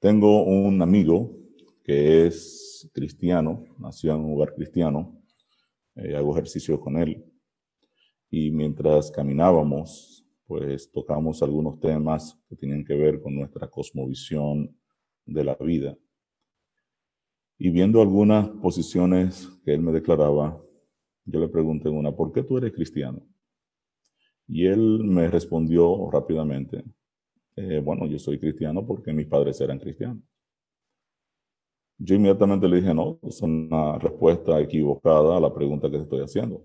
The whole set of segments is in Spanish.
Tengo un amigo que es cristiano, nació en un lugar cristiano, eh, hago ejercicio con él. Y mientras caminábamos, pues tocamos algunos temas que tenían que ver con nuestra cosmovisión de la vida. Y viendo algunas posiciones que él me declaraba, yo le pregunté una, ¿por qué tú eres cristiano? Y él me respondió rápidamente, eh, bueno, yo soy cristiano porque mis padres eran cristianos. Yo inmediatamente le dije, no, es una respuesta equivocada a la pregunta que te estoy haciendo.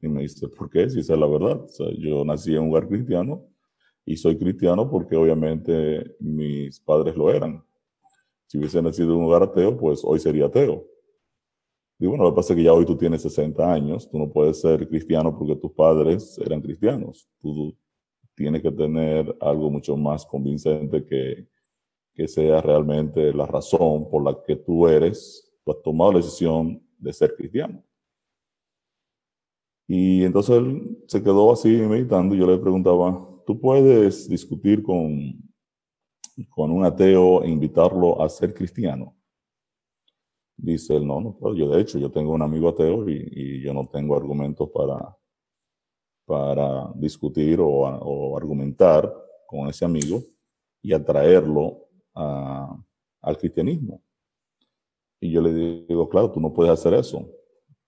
Y me dice, ¿por qué? Si esa es la verdad. Yo nací en un lugar cristiano y soy cristiano porque obviamente mis padres lo eran. Si hubiese nacido en un lugar ateo, pues hoy sería ateo. Y bueno, lo que pasa es que ya hoy tú tienes 60 años, tú no puedes ser cristiano porque tus padres eran cristianos. Tienes que tener algo mucho más convincente que, que sea realmente la razón por la que tú eres, tú has tomado la decisión de ser cristiano. Y entonces él se quedó así meditando y yo le preguntaba, ¿tú puedes discutir con, con un ateo e invitarlo a ser cristiano? Dice él, no, no. Yo de hecho, yo tengo un amigo ateo y, y yo no tengo argumentos para, para discutir o, argumentar con ese amigo y atraerlo al cristianismo. Y yo le digo, claro, tú no puedes hacer eso.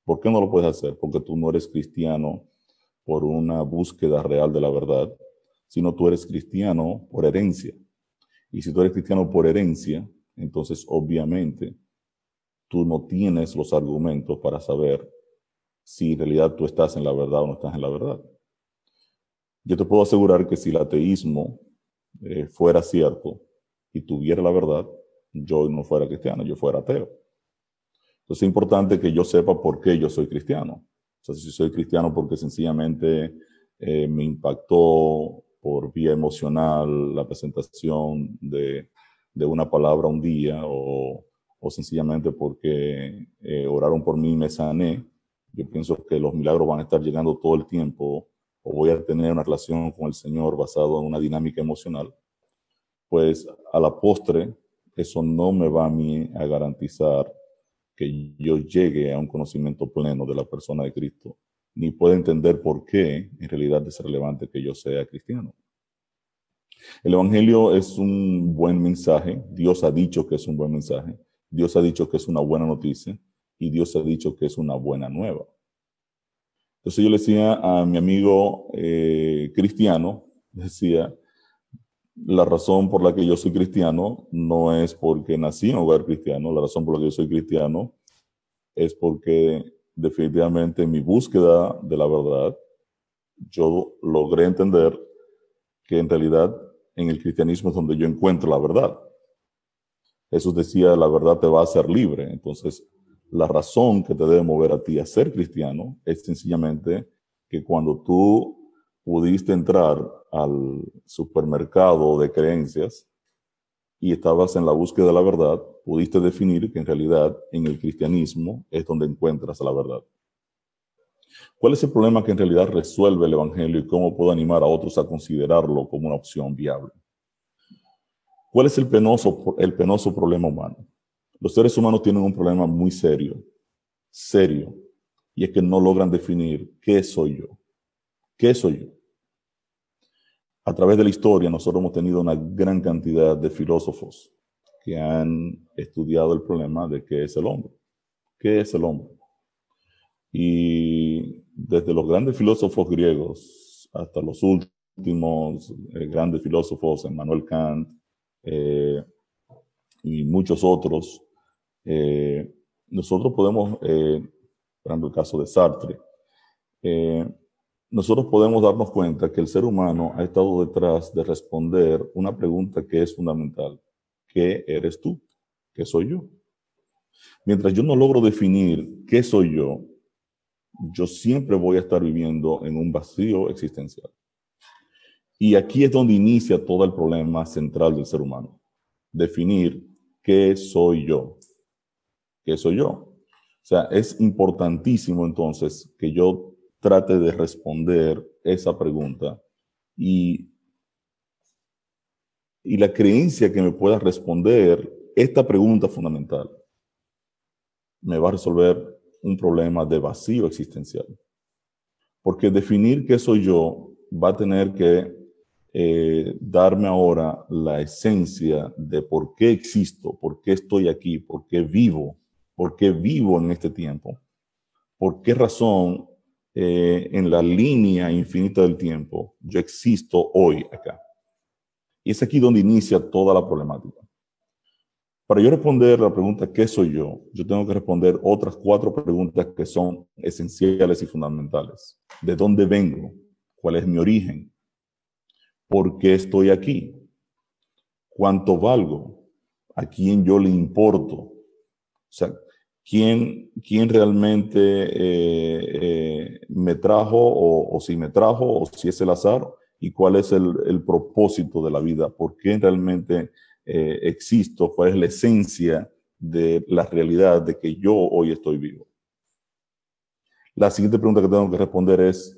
¿Por qué no lo puedes hacer? Porque tú no eres cristiano por una búsqueda real de la verdad, sino tú eres cristiano por herencia. Y si tú eres cristiano por herencia, entonces obviamente tú no tienes los argumentos para saber si en realidad tú estás en la verdad o no estás en la verdad. Yo te puedo asegurar que si el ateísmo eh, fuera cierto, y tuviera la verdad, yo no fuera cristiano, yo fuera ateo. Entonces es importante que yo sepa por qué yo soy cristiano. O sea, si soy cristiano porque sencillamente eh, me impactó por vía emocional la presentación de, de una palabra un día o, o sencillamente porque eh, oraron por mí y me sané, yo pienso que los milagros van a estar llegando todo el tiempo o voy a tener una relación con el Señor basado en una dinámica emocional pues a la postre eso no me va a mí a garantizar que yo llegue a un conocimiento pleno de la persona de Cristo, ni puedo entender por qué en realidad es relevante que yo sea cristiano. El Evangelio es un buen mensaje, Dios ha dicho que es un buen mensaje, Dios ha dicho que es una buena noticia y Dios ha dicho que es una buena nueva. Entonces yo le decía a mi amigo eh, cristiano, decía, la razón por la que yo soy cristiano no es porque nací en un hogar cristiano, la razón por la que yo soy cristiano es porque definitivamente en mi búsqueda de la verdad, yo logré entender que en realidad en el cristianismo es donde yo encuentro la verdad. Jesús decía, la verdad te va a hacer libre. Entonces, la razón que te debe mover a ti a ser cristiano es sencillamente que cuando tú pudiste entrar al supermercado de creencias y estabas en la búsqueda de la verdad, pudiste definir que en realidad en el cristianismo es donde encuentras la verdad. ¿Cuál es el problema que en realidad resuelve el Evangelio y cómo puedo animar a otros a considerarlo como una opción viable? ¿Cuál es el penoso, el penoso problema humano? Los seres humanos tienen un problema muy serio, serio, y es que no logran definir qué soy yo. ¿Qué soy yo? A través de la historia nosotros hemos tenido una gran cantidad de filósofos que han estudiado el problema de qué es el hombre. ¿Qué es el hombre? Y desde los grandes filósofos griegos hasta los últimos eh, grandes filósofos, Emmanuel Kant eh, y muchos otros, eh, nosotros podemos, por ejemplo, el caso de Sartre, nosotros podemos darnos cuenta que el ser humano ha estado detrás de responder una pregunta que es fundamental. ¿Qué eres tú? ¿Qué soy yo? Mientras yo no logro definir qué soy yo, yo siempre voy a estar viviendo en un vacío existencial. Y aquí es donde inicia todo el problema central del ser humano. Definir qué soy yo. ¿Qué soy yo? O sea, es importantísimo entonces que yo trate de responder esa pregunta y y la creencia que me pueda responder esta pregunta fundamental me va a resolver un problema de vacío existencial. Porque definir qué soy yo va a tener que eh, darme ahora la esencia de por qué existo, por qué estoy aquí, por qué vivo, por qué vivo en este tiempo, por qué razón eh, en la línea infinita del tiempo yo existo hoy acá. Y es aquí donde inicia toda la problemática. Para yo responder la pregunta ¿qué soy yo? Yo tengo que responder otras cuatro preguntas que son esenciales y fundamentales. ¿De dónde vengo? ¿Cuál es mi origen? ¿Por qué estoy aquí? ¿Cuánto valgo? ¿A quién yo le importo? O sea, ¿quién, quién realmente eh, eh, me trajo o, si me trajo o si es el azar? ¿Y cuál es el, el propósito de la vida? ¿Por qué realmente eh, existo, cuál es la esencia de la realidad de que yo hoy estoy vivo. La siguiente pregunta que tengo que responder es,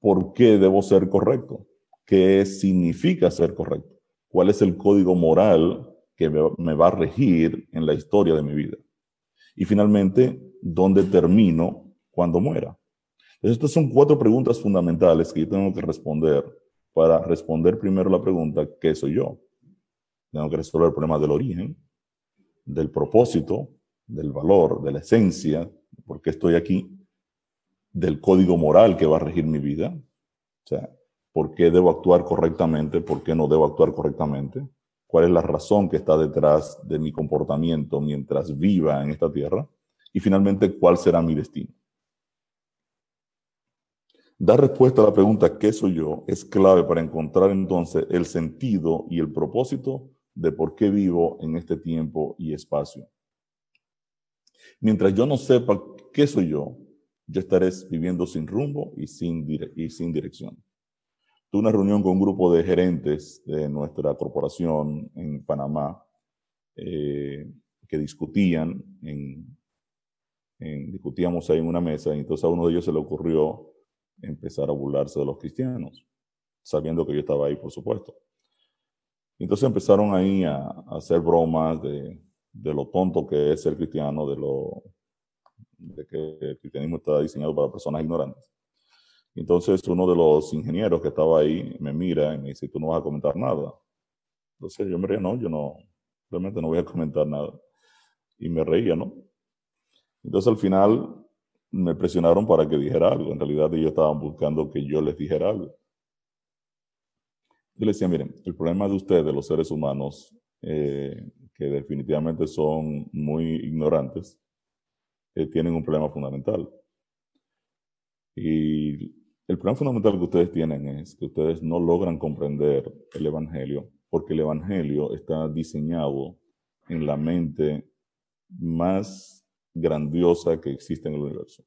¿por qué debo ser correcto? ¿Qué significa ser correcto? ¿Cuál es el código moral que me va a regir en la historia de mi vida? Y finalmente, ¿dónde termino cuando muera? estas son cuatro preguntas fundamentales que yo tengo que responder para responder primero la pregunta, ¿qué soy yo? Tengo que resolver el problema del origen, del propósito, del valor, de la esencia, por qué estoy aquí, del código moral que va a regir mi vida. O sea, por qué debo actuar correctamente, por qué no debo actuar correctamente, cuál es la razón que está detrás de mi comportamiento mientras viva en esta tierra y finalmente cuál será mi destino. Dar respuesta a la pregunta ¿qué soy yo? es clave para encontrar entonces el sentido y el propósito de por qué vivo en este tiempo y espacio. Mientras yo no sepa qué soy yo, yo estaré viviendo sin rumbo y sin, y sin dirección. Tuve una reunión con un grupo de gerentes de nuestra corporación en Panamá eh, que discutían, en, discutíamos ahí en una mesa y entonces a uno de ellos se le ocurrió empezar a burlarse de los cristianos, sabiendo que yo estaba ahí, por supuesto. Entonces empezaron ahí a, hacer bromas de, lo tonto que es ser cristiano, de lo de que el cristianismo está diseñado para personas ignorantes. Entonces uno de los ingenieros que estaba ahí me mira y me dice, tú no vas a comentar nada. Entonces yo me reía, no, yo no, realmente no voy a comentar nada. Y me reía, ¿no? Entonces al final me presionaron para que dijera algo. En realidad ellos estaban buscando que yo les dijera algo. Yo le decía, miren, el problema de ustedes, de los seres humanos, eh, que definitivamente son muy ignorantes, eh, tienen un problema fundamental. Y el problema fundamental que ustedes tienen es que ustedes no logran comprender el Evangelio, porque el Evangelio está diseñado en la mente más grandiosa que existe en el universo.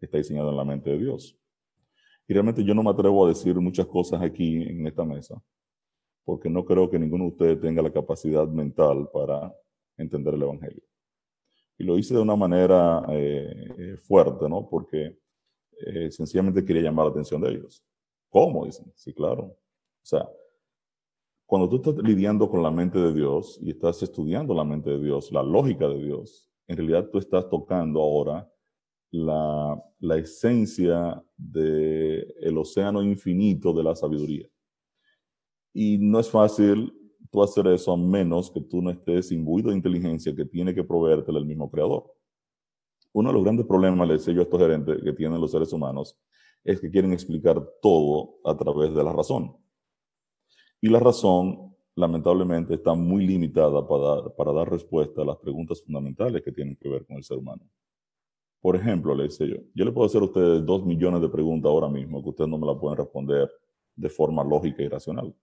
Está diseñado en la mente de Dios. Y realmente yo no me atrevo a decir muchas cosas aquí en esta mesa, porque no creo que ninguno de ustedes tenga la capacidad mental para entender el Evangelio. Y lo hice de una manera eh, eh, fuerte, ¿no? Porque eh, sencillamente quería llamar la atención de ellos. ¿Cómo? Dicen. Sí, claro. O sea, cuando tú estás lidiando con la mente de Dios y estás estudiando la mente de Dios, la lógica de Dios, en realidad tú estás tocando ahora la, esencia del el océano infinito de la sabiduría. Y no es fácil tú hacer eso a menos que tú no estés imbuido de inteligencia que tiene que proveerte el mismo creador. Uno de los grandes problemas, le decía yo a estos gerentes que tienen los seres humanos, es que quieren explicar todo a través de la razón. Y la razón, lamentablemente, está muy limitada para, para dar respuesta a las preguntas fundamentales que tienen que ver con el ser humano. Por ejemplo, le dice yo, yo le puedo hacer a ustedes dos millones de preguntas ahora mismo que ustedes no me las pueden responder de forma lógica y racional.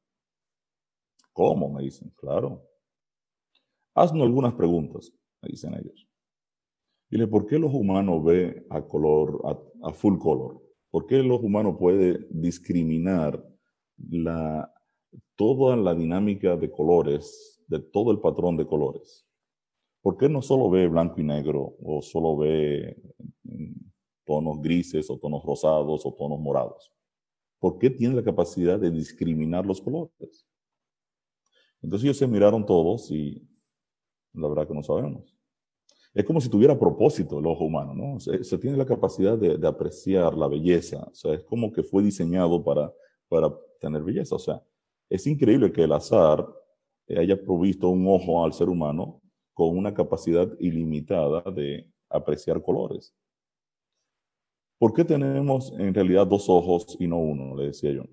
¿Cómo? Me dicen, claro. Haznos algunas preguntas, me dicen ellos. Dile, ¿por qué los humanos ven a color, a, full color? ¿Por qué los humanos pueden discriminar la, toda la dinámica de colores, de todo el patrón de colores? ¿Por qué no solo ve blanco y negro o solo ve mm, tonos grises o tonos rosados o tonos morados? ¿Por qué tiene la capacidad de discriminar los colores? Entonces ellos se miraron todos y la verdad que no sabemos. Es como si tuviera propósito el ojo humano, ¿no? Se, tiene la capacidad de, apreciar la belleza, o sea, es como que fue diseñado para, para tener belleza, o sea, es increíble que el azar haya provisto un ojo al ser humano con una capacidad ilimitada de apreciar colores. ¿Por qué tenemos en realidad dos ojos y no uno? Le decía yo.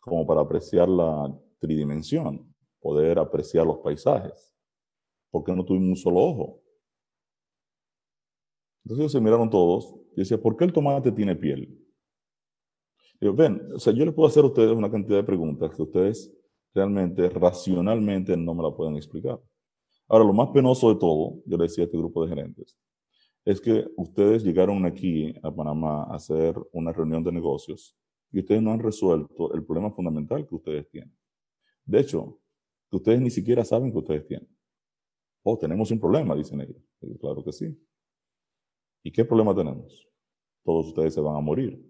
Como para apreciar la tridimensión, poder apreciar los paisajes. ¿Por qué no tuvimos un solo ojo? Entonces se miraron todos y decía, ¿por qué el tomate tiene piel? Yo, ven, o sea, yo les puedo hacer a ustedes una cantidad de preguntas que ustedes realmente, racionalmente, no me la pueden explicar. Ahora, lo más penoso de todo, yo le decía a este grupo de gerentes, es que ustedes llegaron aquí a Panamá a hacer una reunión de negocios y ustedes no han resuelto el problema fundamental que ustedes tienen. De hecho, que ustedes ni siquiera saben que ustedes tienen. Oh, tenemos un problema, dicen ellos. claro que sí. ¿Y qué problema tenemos? Todos ustedes se van a morir.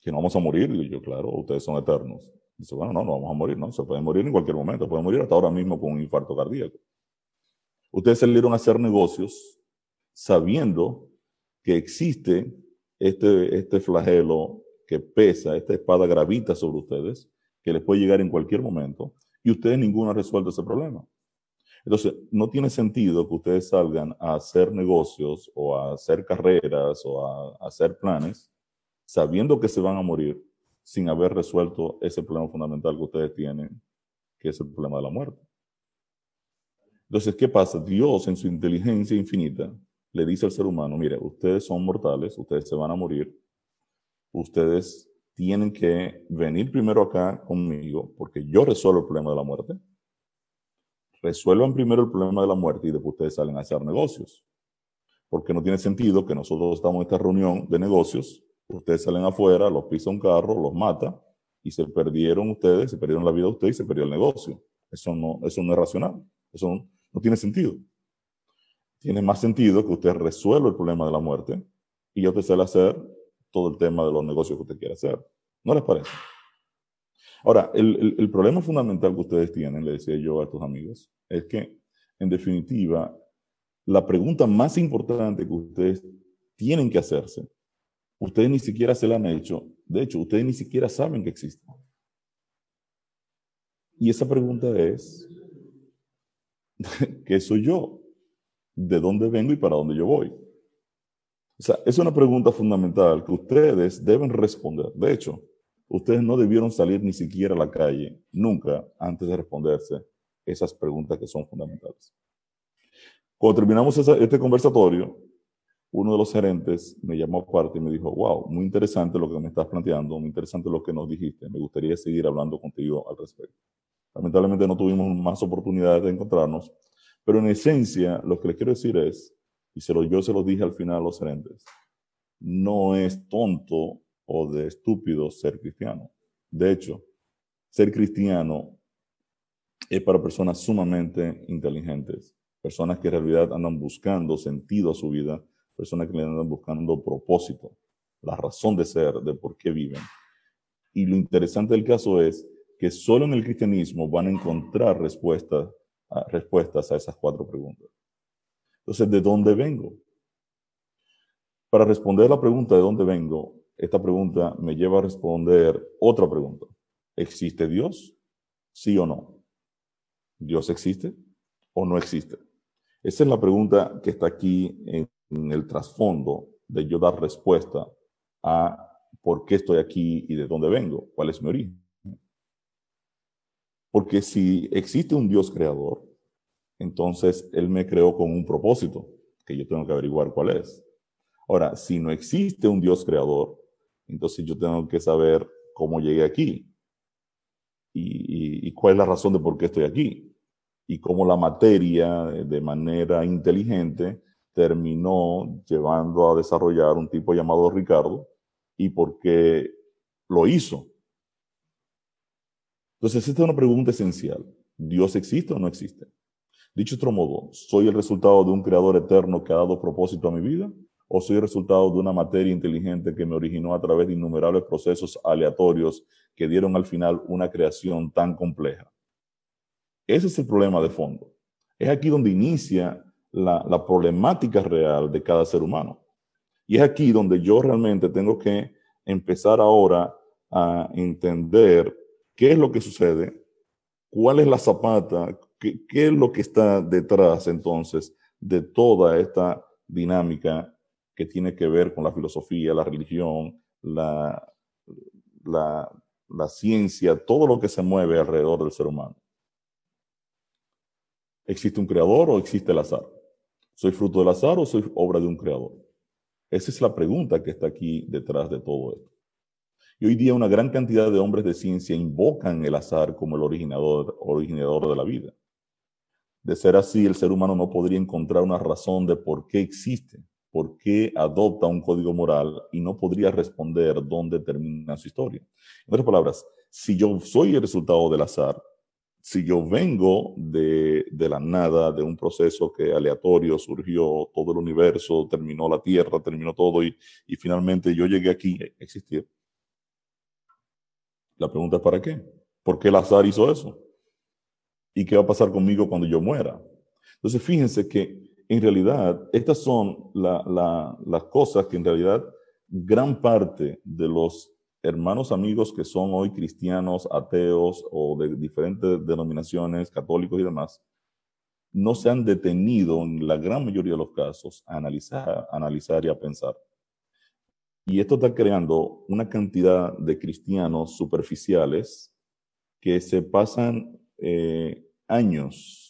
Que no vamos a morir, digo yo, claro, ustedes son eternos. Dice, bueno, no, no vamos a morir, no, se pueden morir en cualquier momento, pueden morir hasta ahora mismo con un infarto cardíaco. Ustedes salieron a hacer negocios sabiendo que existe este, este flagelo que pesa, esta espada gravita sobre ustedes, que les puede llegar en cualquier momento, y ustedes ninguno ha resuelto ese problema. Entonces, no tiene sentido que ustedes salgan a hacer negocios o a hacer carreras o a, hacer planes sabiendo que se van a morir sin haber resuelto ese problema fundamental que ustedes tienen, que es el problema de la muerte. Entonces, ¿qué pasa? Dios en su inteligencia infinita le dice al ser humano, mire, ustedes son mortales, ustedes se van a morir, ustedes tienen que venir primero acá conmigo porque yo resuelvo el problema de la muerte. Resuelvan primero el problema de la muerte y después ustedes salen a hacer negocios. Porque no tiene sentido que nosotros estamos en esta reunión de negocios, ustedes salen afuera, los pisa un carro, los mata y se perdieron ustedes, se perdieron la vida de ustedes y se perdió el negocio. Eso no, eso no es racional, eso no, tiene sentido tiene más sentido que usted resuelva el problema de la muerte y yo te sale a hacer todo el tema de los negocios que usted quiere hacer. ¿No les parece? Ahora, el, el, problema fundamental que ustedes tienen, le decía yo a estos amigos, es que, en definitiva, la pregunta más importante que ustedes tienen que hacerse, ustedes ni siquiera se la han hecho. De hecho, ustedes ni siquiera saben que existe. Y esa pregunta es, ¿qué soy yo? de dónde vengo y para dónde yo voy. O sea, es una pregunta fundamental que ustedes deben responder. De hecho, ustedes no debieron salir ni siquiera a la calle, nunca, antes de responderse esas preguntas que son fundamentales. Cuando terminamos este conversatorio, uno de los gerentes me llamó aparte y me dijo, wow, muy interesante lo que me estás planteando, muy interesante lo que nos dijiste, me gustaría seguir hablando contigo al respecto. Lamentablemente no tuvimos más oportunidades de encontrarnos, pero en esencia, lo que les quiero decir es, y se lo, yo se lo dije al final a los gerentes, no es tonto o de estúpido ser cristiano. De hecho, ser cristiano es para personas sumamente inteligentes, personas que en realidad andan buscando sentido a su vida, personas que le andan buscando propósito, la razón de ser, de por qué viven. Y lo interesante del caso es que solo en el cristianismo van a encontrar respuestas respuestas a esas cuatro preguntas. Entonces, ¿de dónde vengo? Para responder la pregunta de dónde vengo, esta pregunta me lleva a responder otra pregunta. ¿Existe Dios? ¿Sí o no? ¿Dios existe o no existe? Esa es la pregunta que está aquí en, en el trasfondo de yo dar respuesta a por qué estoy aquí y de dónde vengo, cuál es mi origen. Porque si existe un Dios creador, entonces Él me creó con un propósito, que yo tengo que averiguar cuál es. Ahora, si no existe un Dios creador, entonces yo tengo que saber cómo llegué aquí y, cuál es la razón de por qué estoy aquí y cómo la materia de manera inteligente terminó llevando a desarrollar un tipo llamado Ricardo y por qué lo hizo. Entonces, esta es una pregunta esencial. ¿Dios existe o no existe? Dicho otro modo, ¿soy el resultado de un creador eterno que ha dado propósito a mi vida? ¿O soy resultado de una materia inteligente que me originó a través de innumerables procesos aleatorios que dieron al final una creación tan compleja? Ese es el problema de fondo. Es aquí donde inicia la problemática real de cada ser humano. Y es aquí donde yo realmente tengo que empezar ahora a entender qué es lo que sucede, cuál es la zapata, qué, es lo que está detrás entonces de toda esta dinámica que tiene que ver con la filosofía, la religión, la, la, ciencia, todo lo que se mueve alrededor del ser humano. ¿Existe un creador o existe el azar? ¿Soy fruto del azar o soy obra de un creador? Esa es la pregunta que está aquí detrás de todo esto. Y hoy día una gran cantidad de hombres de ciencia invocan el azar como el originador, originador de la vida. De ser así, el ser humano no podría encontrar una razón de por qué existe, por qué adopta un código moral y no podría responder dónde termina su historia. En otras palabras, si yo soy el resultado del azar, si yo vengo de, de, la nada, de un proceso que aleatorio surgió todo el universo, terminó la Tierra, terminó todo y, y finalmente yo llegué aquí, a existir. La pregunta es ¿para qué? ¿Por qué el azar hizo eso? ¿Y qué va a pasar conmigo cuando yo muera? Entonces fíjense que en realidad estas son las cosas que en realidad gran parte de los hermanos amigos que son hoy cristianos, ateos o de diferentes denominaciones, católicos y demás, no se han detenido en la gran mayoría de los casos a analizar, analizar y a pensar. Y esto está creando una cantidad de cristianos superficiales que se pasan eh, años,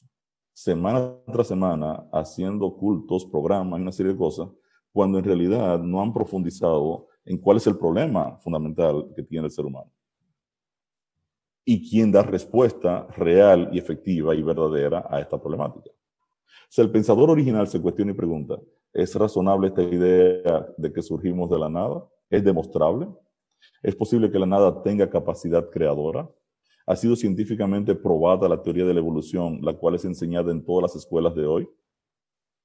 semana tras semana, haciendo cultos, programas una serie de cosas, cuando en realidad no han profundizado en cuál es el problema fundamental que tiene el ser humano. Y quién da respuesta real y efectiva y verdadera a esta problemática. O sea, el pensador original se cuestiona y pregunta, ¿es razonable esta idea de que surgimos de la nada? ¿Es demostrable? ¿Es posible que la nada tenga capacidad creadora? ¿Ha sido científicamente probada la teoría de la evolución, la cual es enseñada en todas las escuelas de hoy?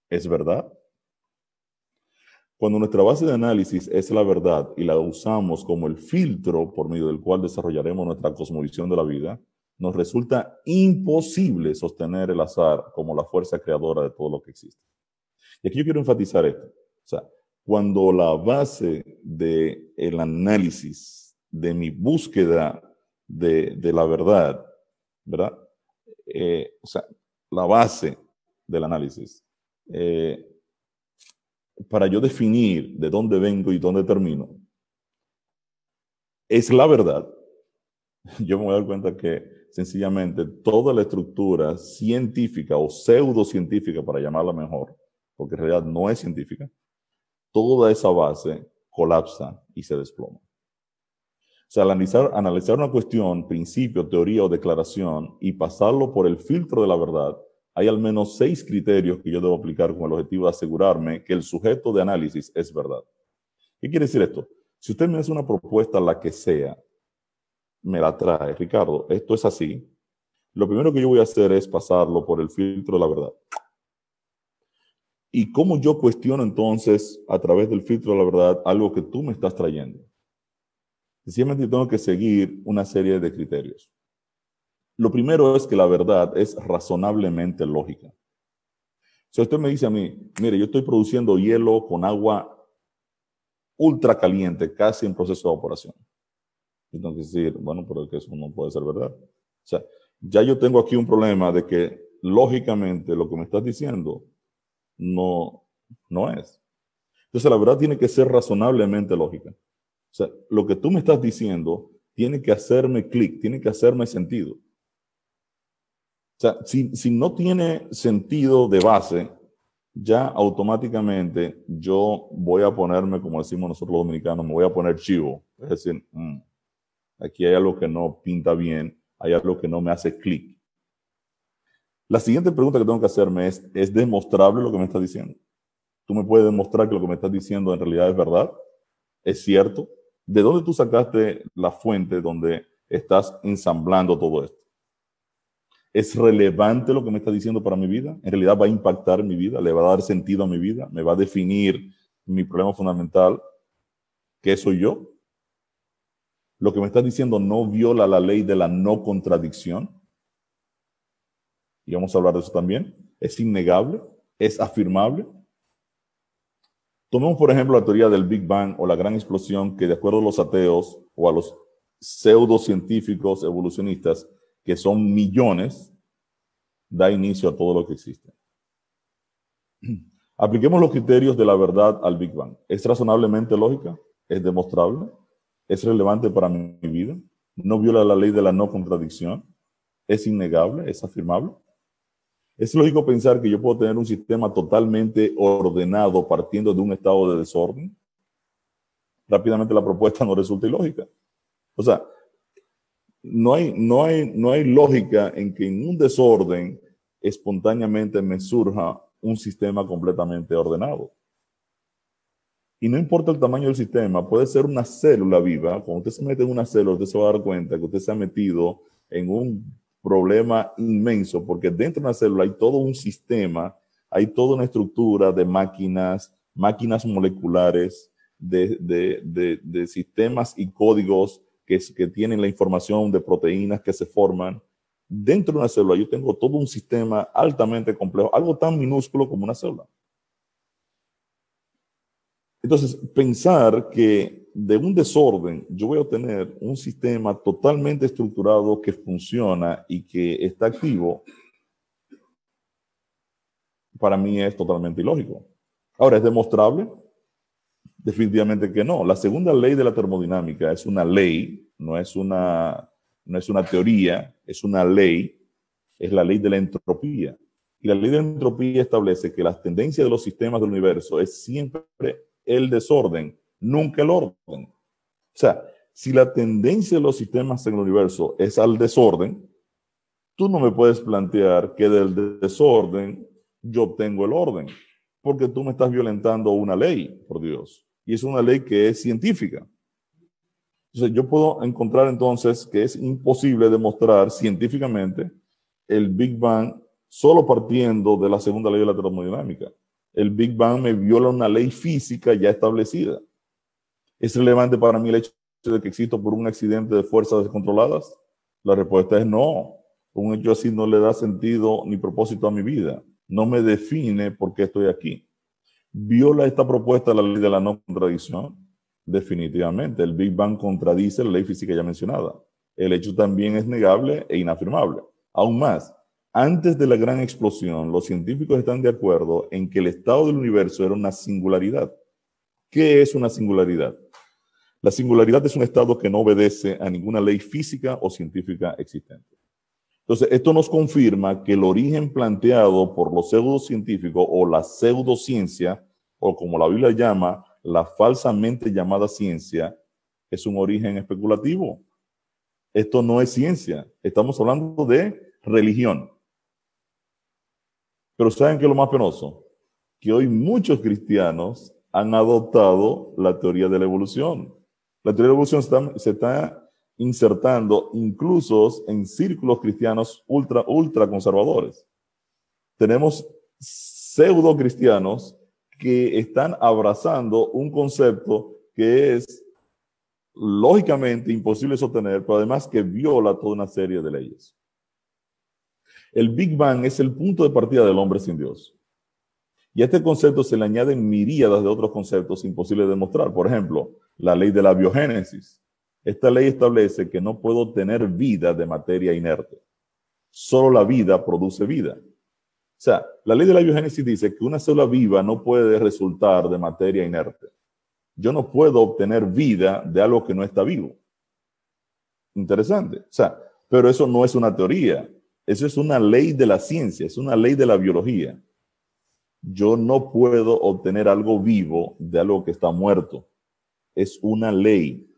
¿Es verdad? Cuando nuestra base de análisis es la verdad y la usamos como el filtro por medio del cual desarrollaremos nuestra cosmovisión de la vida, nos resulta imposible sostener el azar como la fuerza creadora de todo lo que existe. Y aquí yo quiero enfatizar esto. O sea, cuando la base del el análisis, de mi búsqueda de, la verdad, ¿verdad? Eh, o sea, la base del análisis eh, para yo definir de dónde vengo y dónde termino, es la verdad, yo me voy a dar cuenta que sencillamente toda la estructura científica o pseudocientífica, para llamarla mejor, porque en realidad no es científica, toda esa base colapsa y se desploma. Sea, analizar, analizar una cuestión, principio, teoría o declaración y pasarlo por el filtro de la verdad hay al menos seis criterios que yo debo aplicar con el objetivo de asegurarme que el sujeto de análisis es verdad. ¿Qué quiere decir esto? Si usted me hace una propuesta, la que sea, me la trae, Ricardo, esto es así, lo primero que yo voy a hacer es pasarlo por el filtro de la verdad. ¿Y cómo yo cuestiono entonces a través del filtro de la verdad algo que tú me estás trayendo? Sencillamente tengo que seguir una serie de criterios. Lo primero es que la verdad es razonablemente lógica. Si usted me dice a mí, mire, yo estoy produciendo hielo con agua ultra caliente, casi en proceso de evaporación. Yo tengo que decir, bueno, pero eso no puede ser verdad. O sea, ya yo tengo aquí un problema de que lógicamente lo que me estás diciendo no, no es. Entonces la verdad tiene que ser razonablemente lógica. O sea, lo que tú me estás diciendo tiene que hacerme clic, tiene que hacerme sentido. O sea, si, si no tiene sentido de base, ya automáticamente yo voy a ponerme, como decimos nosotros los dominicanos, me voy a poner chivo. Es decir, mm, aquí hay algo que no pinta bien, hay algo que no me hace clic. La siguiente pregunta que tengo que hacerme es, ¿es demostrable lo que me estás diciendo? ¿Tú me puedes demostrar que lo que me estás diciendo en realidad es verdad? ¿Es cierto? ¿De dónde tú sacaste la fuente donde estás ensamblando todo esto? ¿Es relevante lo que me está diciendo para mi vida? ¿En realidad va a impactar mi vida? ¿Le va a dar sentido a mi vida? ¿Me va a definir mi problema fundamental? ¿Qué soy yo? ¿Lo que me está diciendo no viola la ley de la no contradicción? y vamos a hablar de eso también, es innegable, es afirmable. Tomemos, por ejemplo, la teoría del Big Bang o la gran explosión que, de acuerdo a los ateos o a los pseudocientíficos evolucionistas, que son millones, da inicio a todo lo que existe. Apliquemos los criterios de la verdad al Big Bang. ¿Es razonablemente lógica? ¿Es demostrable? ¿Es relevante para mi vida? ¿No viola la ley de la no contradicción? ¿Es innegable? ¿Es afirmable? Es lógico pensar que yo puedo tener un sistema totalmente ordenado partiendo de un estado de desorden. Rápidamente la propuesta no resulta ilógica. O sea, no hay, no hay, no hay lógica en que en un desorden espontáneamente me surja un sistema completamente ordenado. Y no importa el tamaño del sistema, puede ser una célula viva. Cuando usted se mete en una célula, usted se va a dar cuenta que usted se ha metido en un problema inmenso, porque dentro de una célula hay todo un sistema, hay toda una estructura de máquinas, máquinas moleculares, de, de, de, sistemas y códigos que, que tienen la información de proteínas que se forman, dentro de una célula yo tengo todo un sistema altamente complejo, algo tan minúsculo como una célula. Entonces, pensar que de un desorden yo voy a obtener un sistema totalmente estructurado que funciona y que está activo, para mí es totalmente ilógico. Ahora, ¿es demostrable? Definitivamente que no. La segunda ley de la termodinámica es una ley, no es una no es una teoría, es una ley, es la ley de la entropía. Y la ley de la entropía establece que las tendencias de los sistemas del universo es siempre el desorden, nunca el orden. O sea, si la tendencia de los sistemas en el universo es al desorden, tú no me puedes plantear que del desorden yo obtengo el orden, porque tú me estás violentando una ley, por Dios. Y es una ley que es científica. Entonces, yo puedo encontrar entonces que es imposible demostrar científicamente el Big Bang solo partiendo de la segunda ley de la termodinámica. El Big Bang me viola una ley física ya establecida. ¿Es relevante para mí el hecho de que existo por un accidente de fuerzas descontroladas? La respuesta es no. Un hecho así no le da sentido ni propósito a mi vida. No me define por qué estoy aquí. ¿Viola esta propuesta la ley de la no contradicción? Definitivamente, el Big Bang contradice la ley física ya mencionada. El hecho también es negable e inafirmable. Aún más, antes de la gran explosión, los científicos están de acuerdo en que el estado del universo era una singularidad. ¿Qué es una singularidad? La singularidad es un estado que no obedece a ninguna ley física o científica existente. Entonces, esto nos confirma que el origen planteado por los pseudocientíficos o la pseudociencia, o como la Biblia llama, la falsamente llamada ciencia es un origen especulativo. Esto no es ciencia, estamos hablando de religión. Pero ¿saben qué es lo más penoso? Que hoy muchos cristianos han adoptado la teoría de la evolución. La teoría de la evolución se está, insertando incluso en círculos cristianos ultra, ultra conservadores. Tenemos pseudo cristianos que están abrazando un concepto que es lógicamente imposible sostener, pero además que viola toda una serie de leyes. El Big Bang es el punto de partida del hombre sin Dios. Y a este concepto se le añaden miríadas de otros conceptos imposibles de demostrar. Por ejemplo, la ley de la biogénesis. Esta ley establece que no puedo tener vida de materia inerte. Solo la vida produce vida. O sea, la ley de la biogénesis dice que una célula viva no puede resultar de materia inerte. Yo no puedo obtener vida de algo que no está vivo. Interesante. O sea, pero eso no es una teoría. Eso es una ley de la ciencia, es una ley de la biología. Yo no puedo obtener algo vivo de algo que está muerto. Es una ley.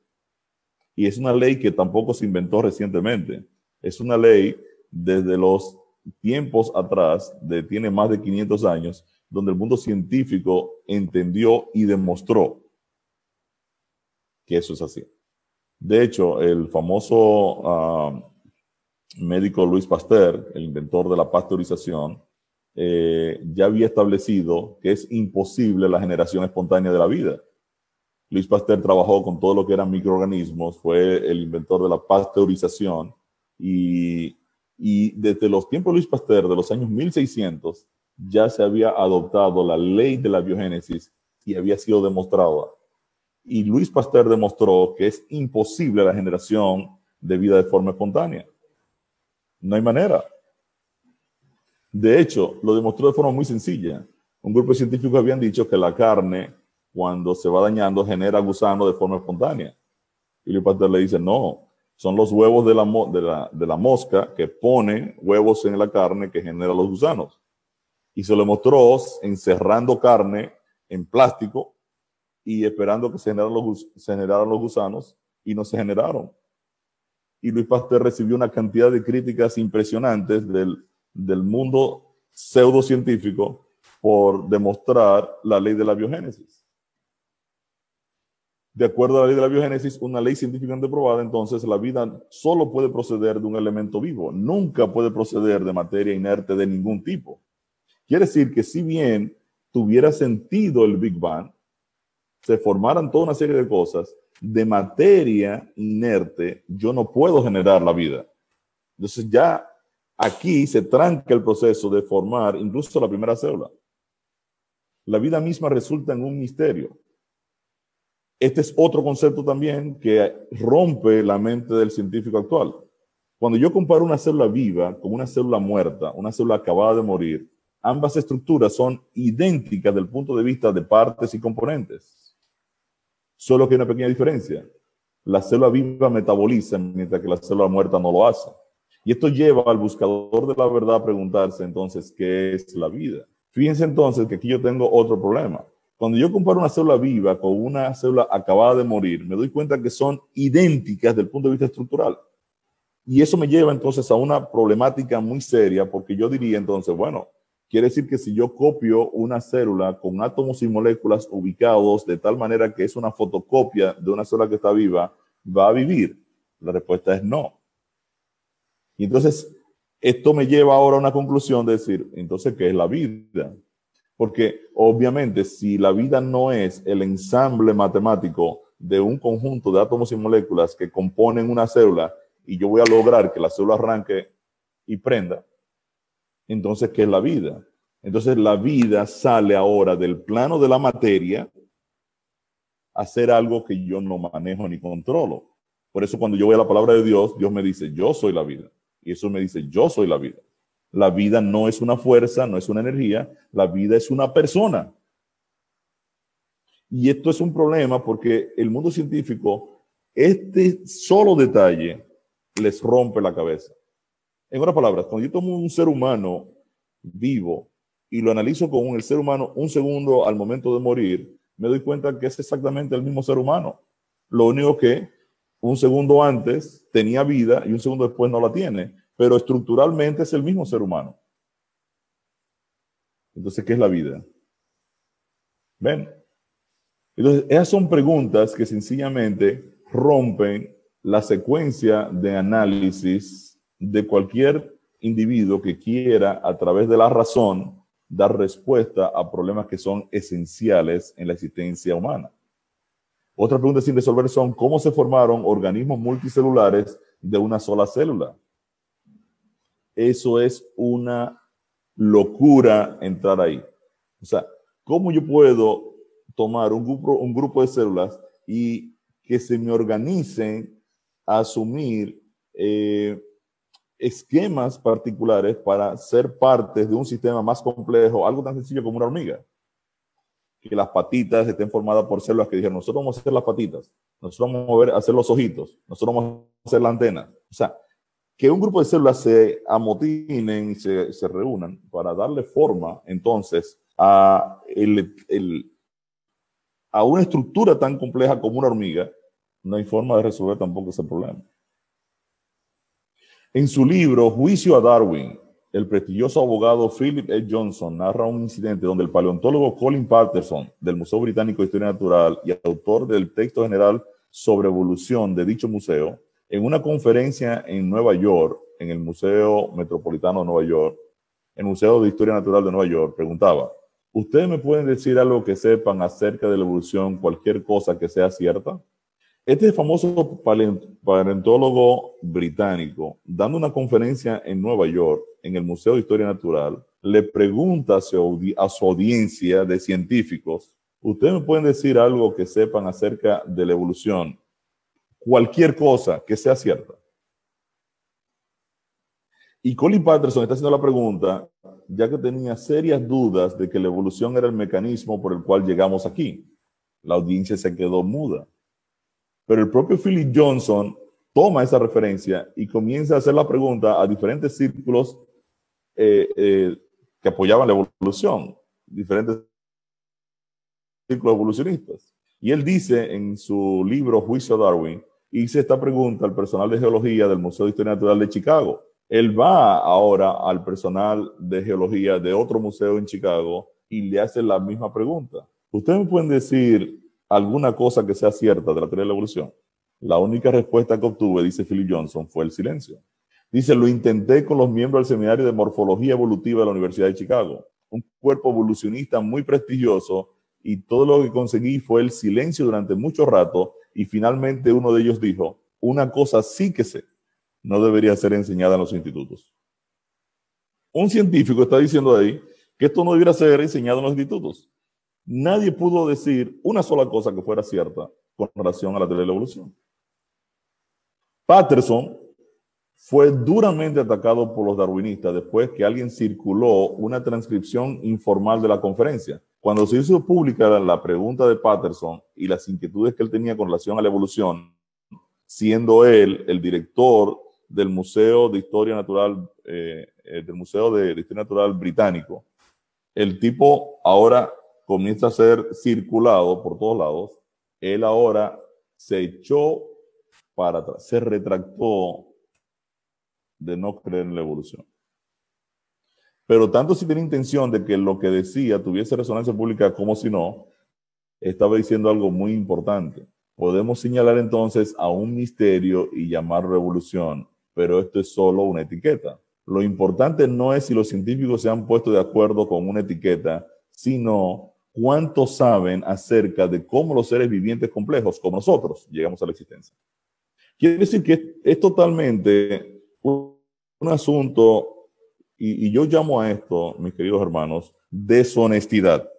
Y es una ley que tampoco se inventó recientemente. Es una ley desde los tiempos atrás, de, tiene más de 500 años, donde el mundo científico entendió y demostró que eso es así. De hecho, el famoso ah, médico Luis Pasteur, el inventor de la pasteurización, eh, ya había establecido que es imposible la generación espontánea de la vida. Luis Pasteur trabajó con todo lo que eran microorganismos, fue el inventor de la pasteurización y Y desde los tiempos de Luis Pasteur, de los años 1600, ya se había adoptado la ley de la biogénesis y había sido demostrada. Y Luis Pasteur demostró que es imposible la generación de vida de forma espontánea. No hay manera. De hecho, lo demostró de forma muy sencilla. Un grupo de científicos habían dicho que la carne, cuando se va dañando, genera gusano de forma espontánea. Y Pasteur le dice, no, son los huevos de la, de la, de la mosca que ponen huevos en la carne que genera los gusanos. Y se lo mostró encerrando carne en plástico y esperando que se generaran los gusanos y no se generaron. Y Luis Pasteur recibió una cantidad de críticas impresionantes del, del mundo pseudocientífico por demostrar la ley de la biogénesis. De acuerdo a la ley de la biogénesis, una ley científicamente probada, entonces la vida solo puede proceder de un elemento vivo, nunca puede proceder de materia inerte de ningún tipo. Quiere decir que si bien tuviera sentido el Big Bang, se formaran toda una serie de cosas, de materia inerte, yo no puedo generar la vida. Entonces ya aquí se tranca el proceso de formar incluso la primera célula. La vida misma resulta en un misterio. Este es otro concepto también que rompe la mente del científico actual. Cuando yo comparo una célula viva con una célula muerta, una célula acabada de morir, ambas estructuras son idénticas del punto de vista de partes y componentes. Solo que hay una pequeña diferencia. La célula viva metaboliza mientras que la célula muerta no lo hace. Y esto lleva al buscador de la verdad a preguntarse entonces, ¿qué es la vida? Fíjense entonces que aquí yo tengo otro problema. Cuando yo comparo una célula viva con una célula acabada de morir, me doy cuenta que son idénticas desde el punto de vista estructural. Y eso me lleva entonces a una problemática muy seria, porque yo diría entonces, bueno, quiere decir que si yo copio una célula con átomos y moléculas ubicados de tal manera que es una fotocopia de una célula que está viva, ¿va a vivir? La respuesta es no. Y entonces, esto me lleva ahora a una conclusión de decir, entonces, ¿qué es la vida? Porque obviamente si la vida no es el ensamble matemático de un conjunto de átomos y moléculas que componen una célula y yo voy a lograr que la célula arranque y prenda, entonces, ¿qué es la vida? Entonces la vida sale ahora del plano de la materia a hacer algo que yo no manejo ni controlo. Por eso cuando yo voy a la palabra de Dios, Dios me dice, yo soy la vida. Y eso me dice, yo soy la vida. La vida no es una fuerza, no es una energía, la vida es una persona. Y esto es un problema porque el mundo científico, este solo detalle les rompe la cabeza. En otras palabras, cuando yo tomo un ser humano vivo y lo analizo con el ser humano un segundo al momento de morir, me doy cuenta que es exactamente el mismo ser humano. Lo único que un segundo antes tenía vida y un segundo después no la tiene pero estructuralmente es el mismo ser humano. Entonces, ¿qué es la vida? ¿Ven? Entonces, esas son preguntas que sencillamente rompen la secuencia de análisis de cualquier individuo que quiera, a través de la razón, dar respuesta a problemas que son esenciales en la existencia humana. Otra pregunta sin resolver son cómo se formaron organismos multicelulares de una sola célula eso es una locura entrar ahí. O sea, ¿cómo yo puedo tomar un grupo, un grupo de células y que se me organicen a asumir eh, esquemas particulares para ser parte de un sistema más complejo, algo tan sencillo como una hormiga? Que las patitas estén formadas por células que dijeron, nosotros vamos a hacer las patitas, nosotros vamos a hacer los ojitos, nosotros vamos a hacer la antena. O sea, que un grupo de células se amotinen y se, se reúnan para darle forma entonces a, a una estructura tan compleja como una hormiga, no hay forma de resolver tampoco ese problema. En su libro Juicio a Darwin, el prestigioso abogado Philip E. Johnson narra un incidente donde el paleontólogo Colin Patterson del Museo Británico de Historia Natural y autor del texto general sobre evolución de dicho museo en una conferencia en Nueva York, en el Museo Metropolitano de Nueva York, el Museo de Historia Natural de Nueva York, preguntaba, ¿ustedes me pueden decir algo que sepan acerca de la evolución, cualquier cosa que sea cierta? Este famoso paleontólogo británico, dando una conferencia en Nueva York, en el Museo de Historia Natural, le pregunta a su, audiencia de científicos, ¿ustedes me pueden decir algo que sepan acerca de la evolución? Cualquier cosa que sea cierta. Y Colin Patterson está haciendo la pregunta, ya que tenía serias dudas de que la evolución era el mecanismo por el cual llegamos aquí. La audiencia se quedó muda. Pero el propio Philip Johnson toma esa referencia y comienza a hacer la pregunta a diferentes círculos eh, eh, que apoyaban la evolución, diferentes círculos evolucionistas. Y él dice en su libro Juicio Darwin, hice esta pregunta al personal de geología del Museo de Historia Natural de Chicago él va ahora al personal de geología de otro museo en Chicago y le hace la misma pregunta. ¿Ustedes me pueden decir alguna cosa que sea cierta de la teoría de la evolución? La única respuesta que obtuve, dice Philip Johnson, fue el silencio. Dice, lo intenté con los miembros del Seminario de Morfología Evolutiva de la Universidad de Chicago, un cuerpo evolucionista muy prestigioso, y todo lo que conseguí fue el silencio durante mucho rato, y finalmente uno de ellos dijo, una cosa sí que sé, no debería ser enseñada en los institutos. Un científico está diciendo ahí que esto no debería ser enseñado en los institutos. Nadie pudo decir una sola cosa que fuera cierta con relación a la teoría de la evolución. Patterson fue duramente atacado por los darwinistas después que alguien circuló una transcripción informal de la conferencia. Cuando se hizo pública la pregunta de Patterson y las inquietudes que él tenía con relación a la evolución, siendo él el director del Museo de Historia Natural, eh, eh, del Museo de, Historia Natural Británico. El tipo ahora comienza a ser circulado por todos lados. Él ahora se echó para atrás, se retractó de no creer en la evolución. Pero tanto si tiene intención de que lo que decía tuviese resonancia pública como si no, estaba diciendo algo muy importante. Podemos señalar entonces a un misterio y llamar revolución pero esto es solo una etiqueta. Lo importante no es si los científicos se han puesto de acuerdo con una etiqueta, sino cuánto saben acerca de cómo los seres vivientes complejos, como nosotros, llegamos a la existencia. Quiere decir que es totalmente un, asunto, y, yo llamo a esto, mis queridos hermanos, deshonestidad.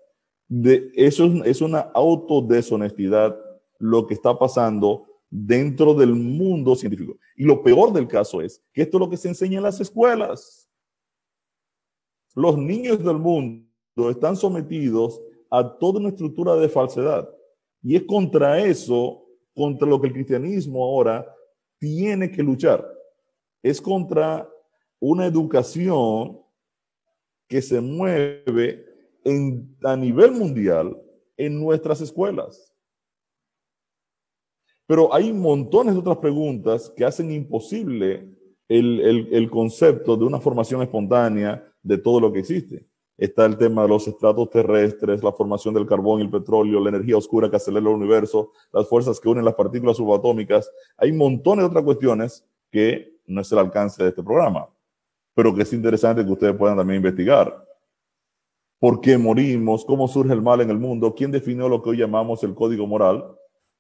De, eso es, es una autodeshonestidad lo que está pasando dentro del mundo científico. Y lo peor del caso es que esto es lo que se enseña en las escuelas. Los niños del mundo están sometidos a toda una estructura de falsedad. Y es contra eso, contra lo que el cristianismo ahora tiene que luchar. Es contra una educación que se mueve a nivel mundial en nuestras escuelas. Pero hay montones de otras preguntas que hacen imposible el, concepto de una formación espontánea de todo lo que existe. Está el tema de los estratos terrestres, la formación del carbón y el petróleo, la energía oscura que acelera el universo, las fuerzas que unen las partículas subatómicas. Hay montones de otras cuestiones que no es el alcance de este programa, pero que es interesante que ustedes puedan también investigar. ¿Por qué morimos? ¿Cómo surge el mal en el mundo? ¿Quién definió lo que hoy llamamos el código moral?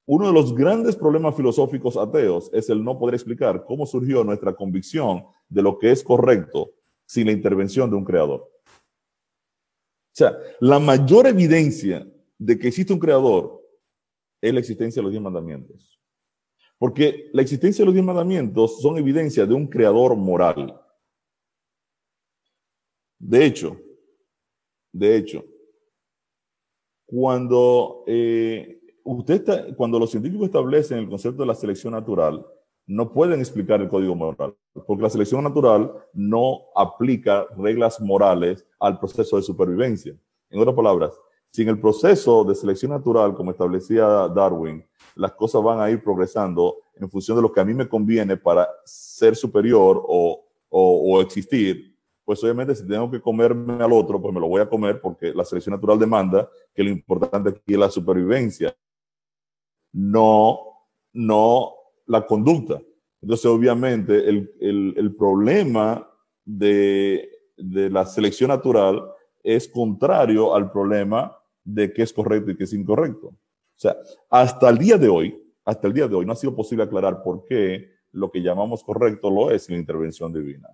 Uno de los grandes problemas filosóficos ateos es el no poder explicar cómo surgió nuestra convicción de lo que es correcto sin la intervención de un creador. O sea, la mayor evidencia de que existe un creador es la existencia de los diez mandamientos. Porque la existencia de los diez mandamientos son evidencia de un creador moral. De hecho, de hecho, cuando eh, usted cuando los científicos establecen el concepto de la selección natural, no pueden explicar el código moral, porque la selección natural no aplica reglas morales al proceso de supervivencia. En otras palabras, si en el proceso de selección natural, como establecía Darwin, las cosas van a ir progresando en función de lo que a mí me conviene para ser superior o, o existir, pues obviamente si tengo que comerme al otro, pues me lo voy a comer porque la selección natural demanda que lo importante aquí es la supervivencia no, no la conducta. Entonces, obviamente, el, problema de, de, la selección natural es contrario al problema de qué es correcto y qué es incorrecto. O sea, hasta el día de hoy, hasta el día de hoy no ha sido posible aclarar por qué lo que llamamos correcto lo es la intervención divina.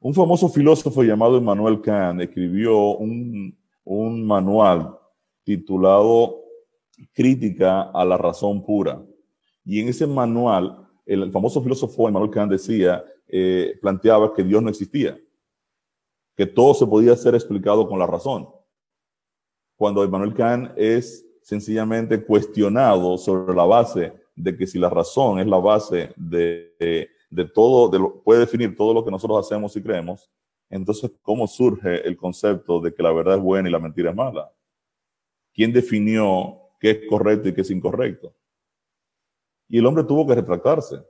Un famoso filósofo llamado Emmanuel Kant escribió un, un manual titulado Crítica a la razón pura. Y en ese manual, el famoso filósofo Emmanuel Kant decía, eh, planteaba que Dios no existía, que todo se podía ser explicado con la razón. Cuando Emmanuel Kant es sencillamente cuestionado sobre la base de que si la razón es la base de, de, todo, de lo, puede definir todo lo que nosotros hacemos y creemos, entonces, ¿cómo surge el concepto de que la verdad es buena y la mentira es mala? ¿Quién definió qué es correcto y qué es incorrecto? Y el hombre tuvo que retractarse.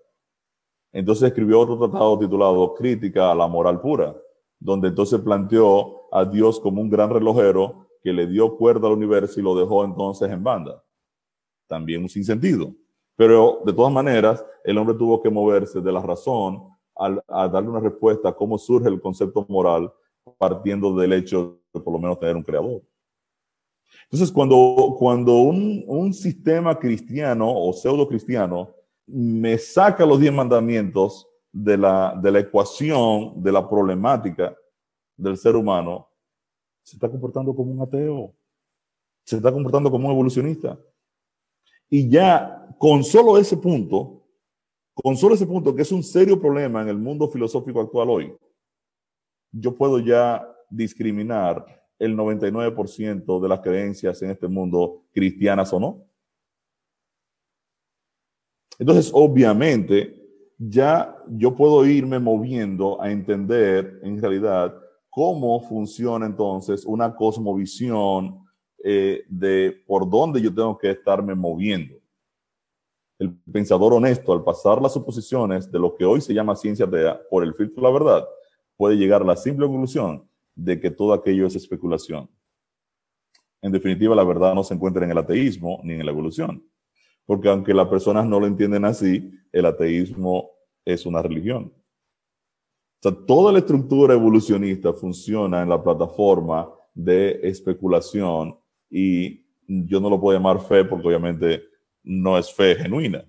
Entonces escribió otro tratado titulado Crítica a la moral pura, donde entonces planteó a Dios como un gran relojero que le dio cuerda al universo y lo dejó entonces en banda. También un sinsentido. Pero de todas maneras, el hombre tuvo que moverse de la razón a darle una respuesta a cómo surge el concepto moral partiendo del hecho de por lo menos tener un creador. Entonces, cuando, cuando un, un sistema cristiano o pseudo cristiano me saca los diez mandamientos de la, de la ecuación, de la problemática del ser humano, se está comportando como un ateo, se está comportando como un evolucionista. Y ya con solo ese punto, con solo ese punto, que es un serio problema en el mundo filosófico actual hoy, yo puedo ya discriminar el 99% de las creencias en este mundo, cristianas o no. Entonces, obviamente, ya yo puedo irme moviendo a entender en realidad cómo funciona entonces una cosmovisión eh, de por dónde yo tengo que estarme moviendo. El pensador honesto, al pasar las suposiciones de lo que hoy se llama ciencia por el filtro de la verdad, puede llegar a la simple conclusión de que todo aquello es especulación. En definitiva, la verdad no se encuentra en el ateísmo ni en la evolución. Porque aunque las personas no lo entienden así, el ateísmo es una religión. O sea, toda la estructura evolucionista funciona en la plataforma de especulación y yo no lo puedo llamar fe porque obviamente no es fe genuina.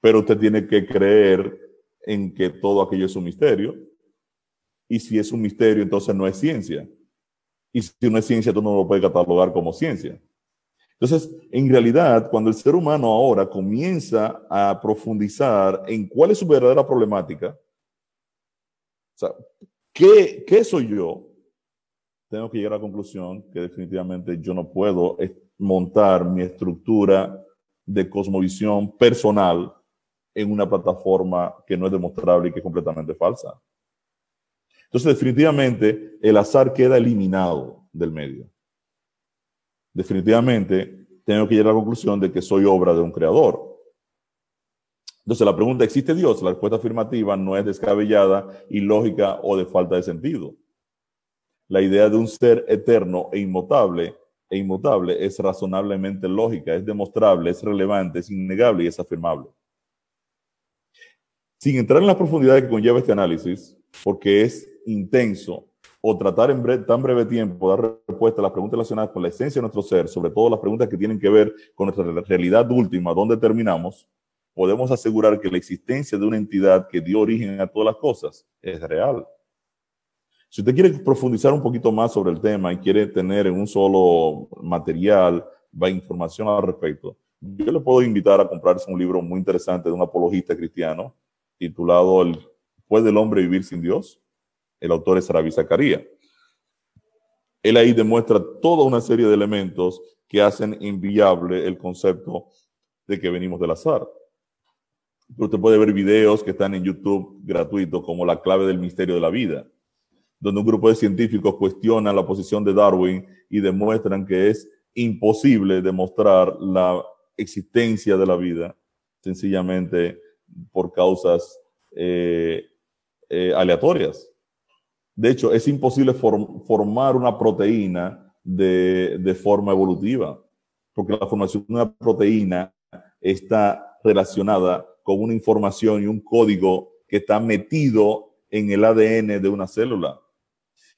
Pero usted tiene que creer en que todo aquello es un misterio. Y si es un misterio, entonces no es ciencia. Y si no es ciencia, tú no lo puedes catalogar como ciencia. Entonces, en realidad, cuando el ser humano ahora comienza a profundizar en cuál es su verdadera problemática, o sea, ¿qué, qué soy yo? tengo que llegar a la conclusión que definitivamente yo no puedo montar mi estructura de cosmovisión personal en una plataforma que no es demostrable y que es completamente falsa. Entonces, definitivamente, el azar queda eliminado del medio. Definitivamente, tengo que llegar a la conclusión de que soy obra de un creador. Entonces, la pregunta, ¿existe Dios? La respuesta afirmativa no es descabellada, ilógica o de falta de sentido. La idea de un ser eterno e inmutable e inmutable es razonablemente lógica, es demostrable, es relevante, es innegable y es afirmable. Sin entrar en la profundidad que conlleva este análisis, porque es intenso, o tratar en tan breve tiempo dar respuesta a las preguntas relacionadas con la esencia de nuestro ser, sobre todo las preguntas que tienen que ver con nuestra realidad última, dónde terminamos, podemos asegurar que la existencia de una entidad que dio origen a todas las cosas es real. Si usted quiere profundizar un poquito más sobre el tema y quiere tener en un solo material, va información al respecto, yo le puedo invitar a comprarse un libro muy interesante de un apologista cristiano titulado el ¿Puede el hombre vivir sin Dios? El autor es Rabbi Zacarías. Él ahí demuestra toda una serie de elementos que hacen inviable el concepto de que venimos del azar. Usted puede ver videos que están en YouTube gratuitos como La clave del misterio de la vida donde un grupo de científicos cuestiona la posición de Darwin y demuestran que es imposible demostrar la existencia de la vida sencillamente por causas eh, eh, aleatorias. De hecho, es imposible formar una proteína de, de forma evolutiva, porque la formación de una proteína está relacionada con una información y un código que está metido en el ADN de una célula.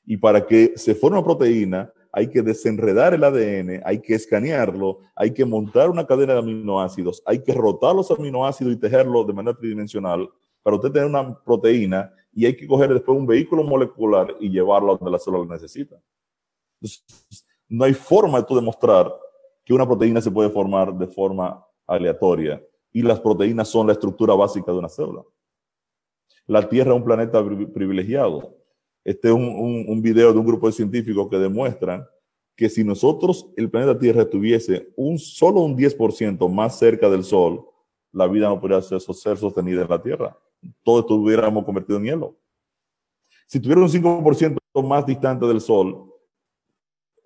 Y para que se forme una proteína, hay que desenredar el ADN, hay que escanearlo, hay que montar una cadena de aminoácidos, hay que rotar los aminoácidos y tejerlo de manera tridimensional para usted tener una proteína y hay que coger después un vehículo molecular y llevarlo donde la célula necesita. no hay forma de tú demostrar que una proteína se puede formar de forma aleatoria y las proteínas son la estructura básica de una célula. La Tierra es un planeta privilegiado. Este es un, un, video de un grupo de científicos que demuestran que si nosotros, el planeta Tierra, estuviese un, solo un 10% más cerca del Sol, la vida no podría ser, ser sostenida en la Tierra. Todos estuviéramos convertidos en hielo. Si tuviera un 5% más distante del Sol,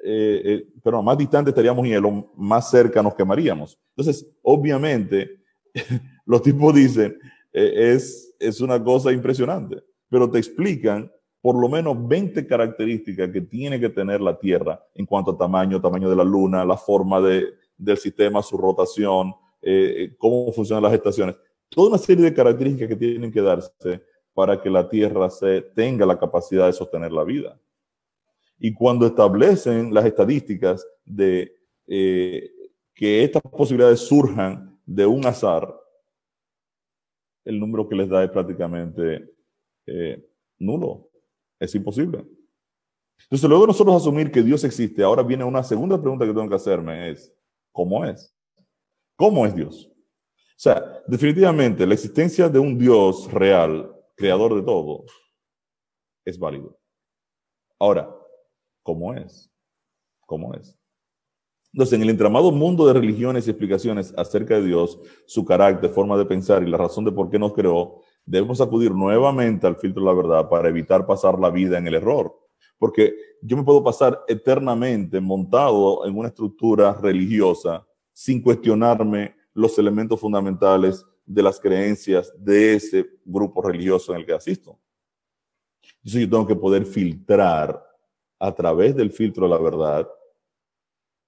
eh, eh, pero más distante estaríamos en hielo, más cerca nos quemaríamos. Entonces, obviamente, los tipos dicen, eh, es, es una cosa impresionante, pero te explican por lo menos 20 características que tiene que tener la Tierra en cuanto a tamaño, tamaño de la Luna, la forma de, del sistema, su rotación, cómo funcionan las estaciones. Toda una serie de características que tienen que darse para que la Tierra se, tenga la capacidad de sostener la vida. Y cuando establecen las estadísticas de eh, que estas posibilidades surjan de un azar, el número que les da es prácticamente eh, nulo. Es imposible. Entonces, luego nosotros asumir que Dios existe, ahora viene una segunda pregunta que tengo que hacerme, es, ¿cómo es? ¿Cómo es Dios? O sea, definitivamente la existencia de un Dios real, creador de todo, es válido. Ahora, ¿Cómo es? ¿Cómo es? Entonces, en el entramado mundo de religiones y explicaciones acerca de Dios, su carácter, forma de pensar y la razón de por qué nos creó, debemos acudir nuevamente al filtro de la verdad para evitar pasar la vida en el error. Porque yo me puedo pasar eternamente montado en una estructura religiosa sin cuestionarme los elementos fundamentales de las creencias de ese grupo religioso en el que asisto. Entonces yo tengo que poder filtrar a través del filtro de la verdad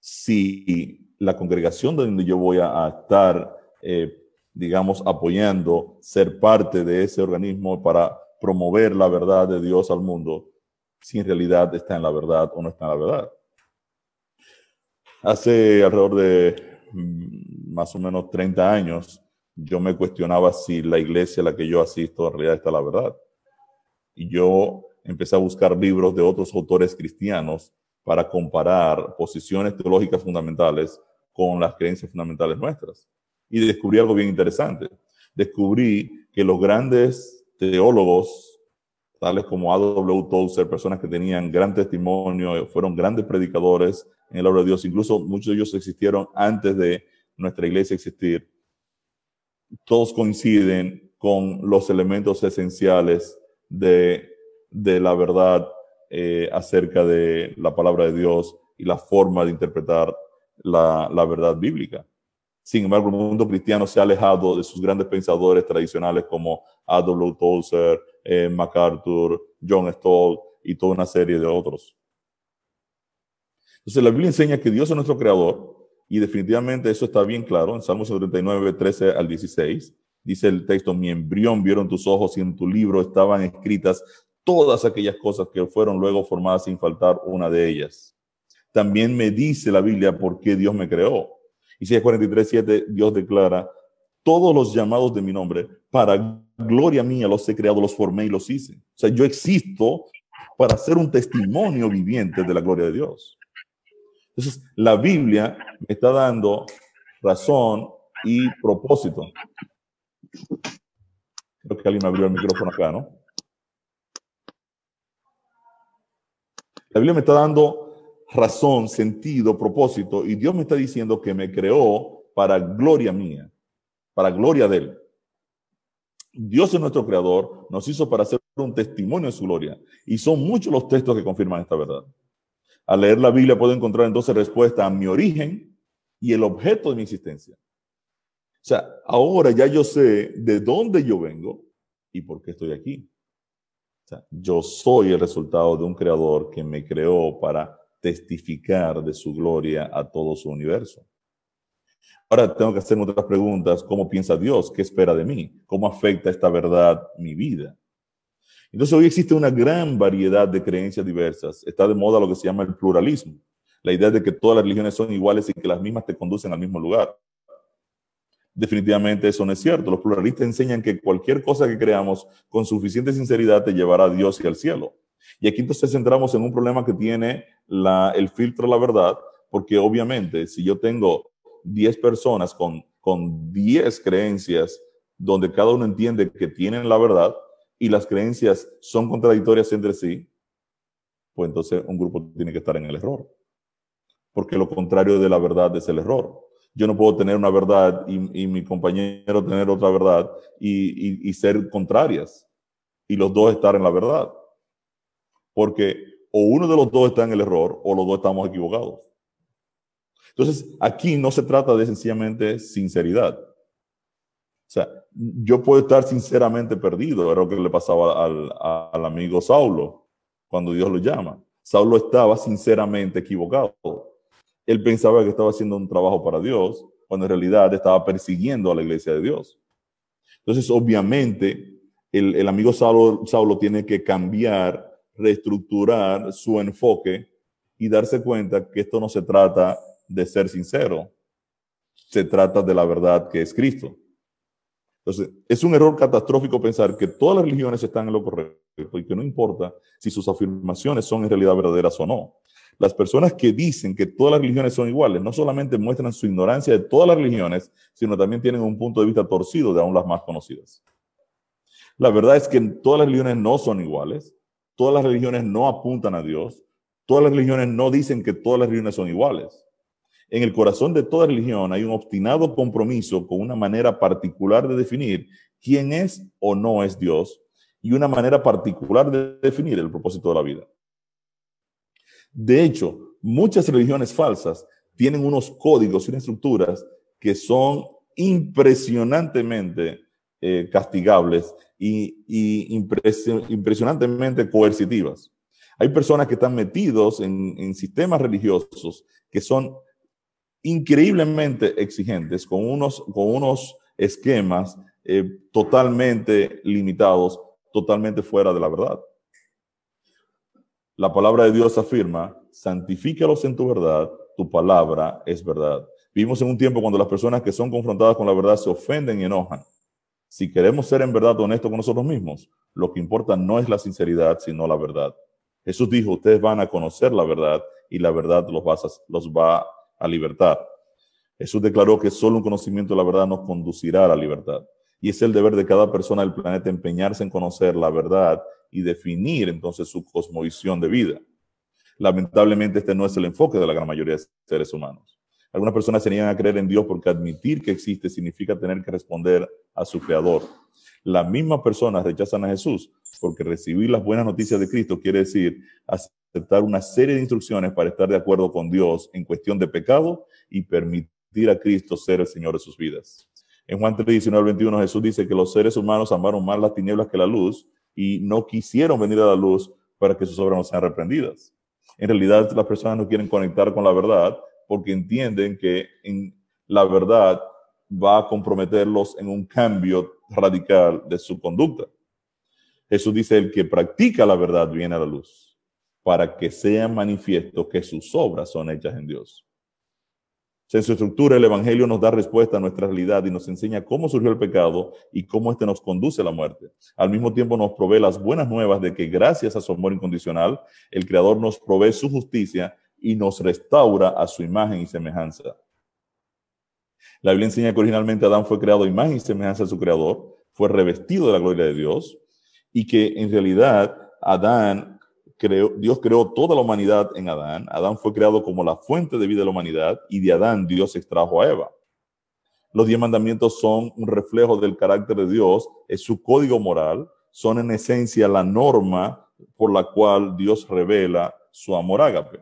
si la congregación donde yo voy a, estar, eh, digamos, apoyando, ser parte de ese organismo para promover la verdad de Dios al mundo, si en realidad está en la verdad o no está en la verdad. Hace alrededor de mm, más o menos 30 años, yo me cuestionaba si la iglesia a la que yo asisto en realidad está la verdad. Y yo empecé a buscar libros de otros autores cristianos para comparar posiciones teológicas fundamentales con las creencias fundamentales nuestras. Y descubrí algo bien interesante. Descubrí que los grandes teólogos, tales como A.W. Tozer, personas que tenían gran testimonio, fueron grandes predicadores en el obra de Dios, incluso muchos de ellos existieron antes de nuestra iglesia existir, todos coinciden con los elementos esenciales de de la verdad eh, acerca de la palabra de Dios y la forma de interpretar la, verdad bíblica. Sin embargo, el mundo cristiano se ha alejado de sus grandes pensadores tradicionales como A.W. Tozer, eh, MacArthur, John Stoll y toda una serie de otros. Entonces, la Biblia enseña que Dios es nuestro creador y definitivamente eso está bien claro en Salmos 39, 13 al 16. Dice el texto, mi embrión vieron tus ojos y en tu libro estaban escritas todas aquellas cosas que fueron luego formadas sin faltar una de ellas. También me dice la Biblia por qué Dios me creó. Isaías 43, 7, Dios declara, todos los llamados de mi nombre, para gloria mía los he creado, los formé y los hice. O sea, yo existo para ser un testimonio viviente de la gloria de Dios. Entonces, la Biblia me está dando razón y propósito. Creo que alguien me abrió el micrófono acá, ¿no? La Biblia me está dando razón, sentido, propósito, y Dios me está diciendo que me creó para gloria mía, para gloria de Él. Dios es nuestro creador, nos hizo para hacer un testimonio de su gloria. Y son muchos los textos que confirman esta verdad. Al leer la Biblia puedo encontrar entonces respuesta a mi origen y el objeto de mi existencia. O sea, ahora ya yo sé de dónde yo vengo y por qué estoy aquí yo soy el resultado de un creador que me creó para testificar de su gloria a todo su universo. Ahora tengo que hacerme otras preguntas. ¿Cómo piensa Dios? ¿Qué espera de mí? ¿Cómo afecta esta verdad mi vida? Entonces hoy existe una gran variedad de creencias diversas. Está de moda lo que se llama el pluralismo. La idea de que todas las religiones son iguales y que las mismas te conducen al mismo lugar. Definitivamente eso no es cierto. Los pluralistas enseñan que cualquier cosa que creamos con suficiente sinceridad te llevará a Dios y al cielo. Y aquí entonces centramos en un problema que tiene el filtro la verdad, porque obviamente si yo tengo 10 personas con, con 10 creencias donde cada uno entiende que tienen la verdad y las creencias son contradictorias entre sí, pues entonces un grupo tiene que estar en el error. Porque lo contrario de la verdad es el error. Yo no puedo tener una verdad y, mi compañero tener otra verdad y ser contrarias y los dos estar en la verdad. Porque o uno de los dos está en el error o los dos estamos equivocados. Entonces, aquí no se trata de sencillamente sinceridad. O sea, yo puedo estar sinceramente perdido, era lo que le pasaba al, al amigo Saulo cuando Dios lo llama. Saulo estaba sinceramente equivocado. Él pensaba que estaba haciendo un trabajo para Dios, cuando en realidad estaba persiguiendo a la iglesia de Dios. Entonces, obviamente, el, el amigo Saulo, Saulo tiene que cambiar, reestructurar su enfoque y darse cuenta que esto no se trata de ser sincero, se trata de la verdad que es Cristo. Entonces, es un error catastrófico pensar que todas las religiones están en lo correcto y que no importa si sus afirmaciones son en realidad verdaderas o no. Las personas que dicen que todas las religiones son iguales no solamente muestran su ignorancia de todas las religiones, sino también tienen un punto de vista torcido de aún las más conocidas. La verdad es que todas las religiones no son iguales, todas las religiones no apuntan a Dios, todas las religiones no dicen que todas las religiones son iguales. En el corazón de toda religión hay un obstinado compromiso con una manera particular de definir quién es o no es Dios y una manera particular de definir el propósito de la vida. De hecho, muchas religiones falsas tienen unos códigos y estructuras que son impresionantemente eh, castigables y, impresionantemente coercitivas. Hay personas que están metidos en, sistemas religiosos que son increíblemente exigentes, con unos, con unos esquemas eh, totalmente limitados, totalmente fuera de la verdad. La palabra de Dios afirma, santifícalos en tu verdad, tu palabra es verdad. Vivimos en un tiempo cuando las personas que son confrontadas con la verdad se ofenden y enojan. Si queremos ser en verdad honestos con nosotros mismos, lo que importa no es la sinceridad, sino la verdad. Jesús dijo, ustedes van a conocer la verdad y la verdad los va a, los libertad. Jesús declaró que solo un conocimiento de la verdad nos conducirá a la libertad. Y es el deber de cada persona del planeta empeñarse en conocer la verdad y definir entonces su cosmovisión de vida. Lamentablemente este no es el enfoque de la gran mayoría de seres humanos. Algunas personas se niegan a creer en Dios porque admitir que existe significa tener que responder a su creador. Las mismas personas rechazan a Jesús porque recibir las buenas noticias de Cristo quiere decir aceptar una serie de instrucciones para estar de acuerdo con Dios en cuestión de pecado y permitir a Cristo ser el Señor de sus vidas. En Juan 3, 19 21 Jesús dice que los seres humanos amaron más las tinieblas que la luz y no quisieron venir a la luz para que sus obras no sean reprendidas. En realidad las personas no quieren conectar con la verdad porque entienden que en la verdad va a comprometerlos en un cambio radical de su conducta. Jesús dice, el que practica la verdad viene a la luz, para que sea manifiesto que sus obras son hechas en Dios. En su estructura, el Evangelio nos da respuesta a nuestra realidad y nos enseña cómo surgió el pecado y cómo éste nos conduce a la muerte. Al mismo tiempo nos provee las buenas nuevas de que gracias a su amor incondicional, el Creador nos provee su justicia y nos restaura a su imagen y semejanza. La Biblia enseña que originalmente Adán fue creado a imagen y semejanza de su Creador, fue revestido de la gloria de Dios y que en realidad Adán Dios creó toda la humanidad en Adán. Adán fue creado como la fuente de vida de la humanidad y de Adán Dios extrajo a Eva. Los diez mandamientos son un reflejo del carácter de Dios, es su código moral, son en esencia la norma por la cual Dios revela su amor ágape.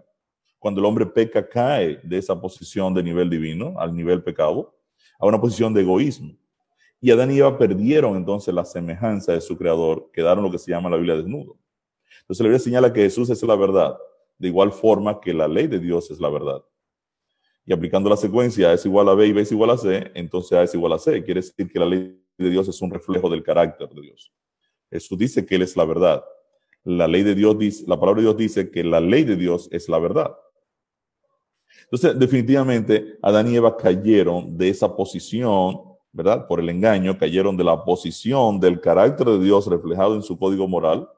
Cuando el hombre peca, cae de esa posición de nivel divino al nivel pecado a una posición de egoísmo. Y Adán y Eva perdieron entonces la semejanza de su creador, quedaron lo que se llama la Biblia desnudo. Entonces la Biblia señala que Jesús es la verdad, de igual forma que la ley de Dios es la verdad. Y aplicando la secuencia A es igual a B y B es igual a C, entonces A es igual a C. Quiere decir que la ley de Dios es un reflejo del carácter de Dios. Jesús dice que Él es la verdad. La ley de Dios dice, la palabra de Dios dice que la ley de Dios es la verdad. Entonces, definitivamente, Adán y Eva cayeron de esa posición, ¿verdad? Por el engaño, cayeron de la posición del carácter de Dios reflejado en su código moral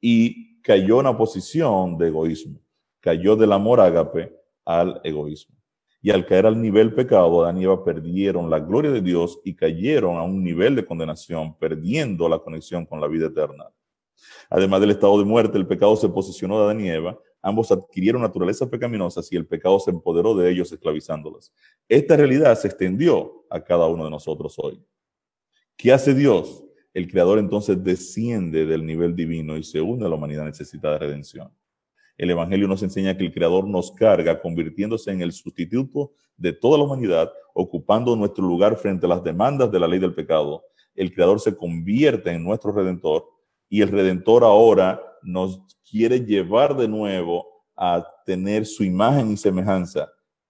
y cayó en una posición de egoísmo. Cayó del amor ágape al egoísmo. Y al caer al nivel pecado, Adán y Eva perdieron la gloria de Dios y cayeron a un nivel de condenación, perdiendo la conexión con la vida eterna. Además del estado de muerte, el pecado se posicionó de Adán y Eva. Ambos adquirieron naturalezas pecaminosas y el pecado se empoderó de ellos, esclavizándolas. Esta realidad se extendió a cada uno de nosotros hoy. ¿Qué hace Dios? El Creador entonces desciende del nivel divino y se une a la humanidad necesitada de redención. El Evangelio nos enseña que el Creador nos carga, convirtiéndose en el sustituto de toda la humanidad, ocupando nuestro lugar frente a las demandas de la ley del pecado. El Creador se convierte en nuestro Redentor y el Redentor ahora nos quiere llevar de nuevo a tener su imagen y semejanza,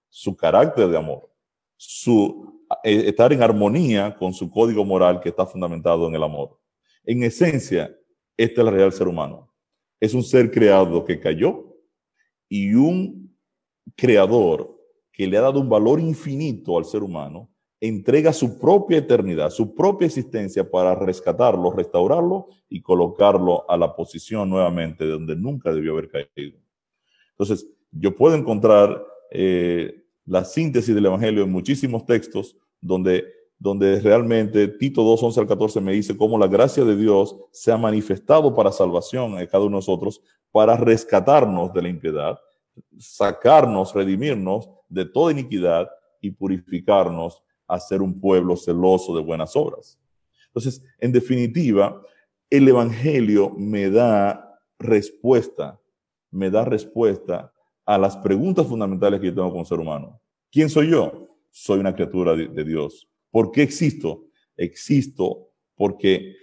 su carácter de amor, su eh, estar en armonía con su código moral que está fundamentado en el amor. En esencia, este es el real ser humano. Es un ser creado que cayó y un creador que le ha dado un valor infinito al ser humano entrega su propia eternidad, su propia existencia para rescatarlo, restaurarlo y colocarlo a la posición nuevamente de donde nunca debió haber caído. Entonces, yo puedo encontrar eh, la síntesis del Evangelio en muchísimos textos donde, donde realmente Tito 2, 11 al 14 me dice cómo la gracia de Dios se ha manifestado para salvación en cada uno de nosotros, para rescatarnos de la impiedad, sacarnos, redimirnos de toda iniquidad y purificarnos a ser un pueblo celoso de buenas obras. Entonces, en definitiva, el Evangelio me da respuesta, me da respuesta a las preguntas fundamentales que yo tengo como ser humano. ¿Quién soy yo? Soy una criatura de, Dios. ¿Por qué existo? Existo porque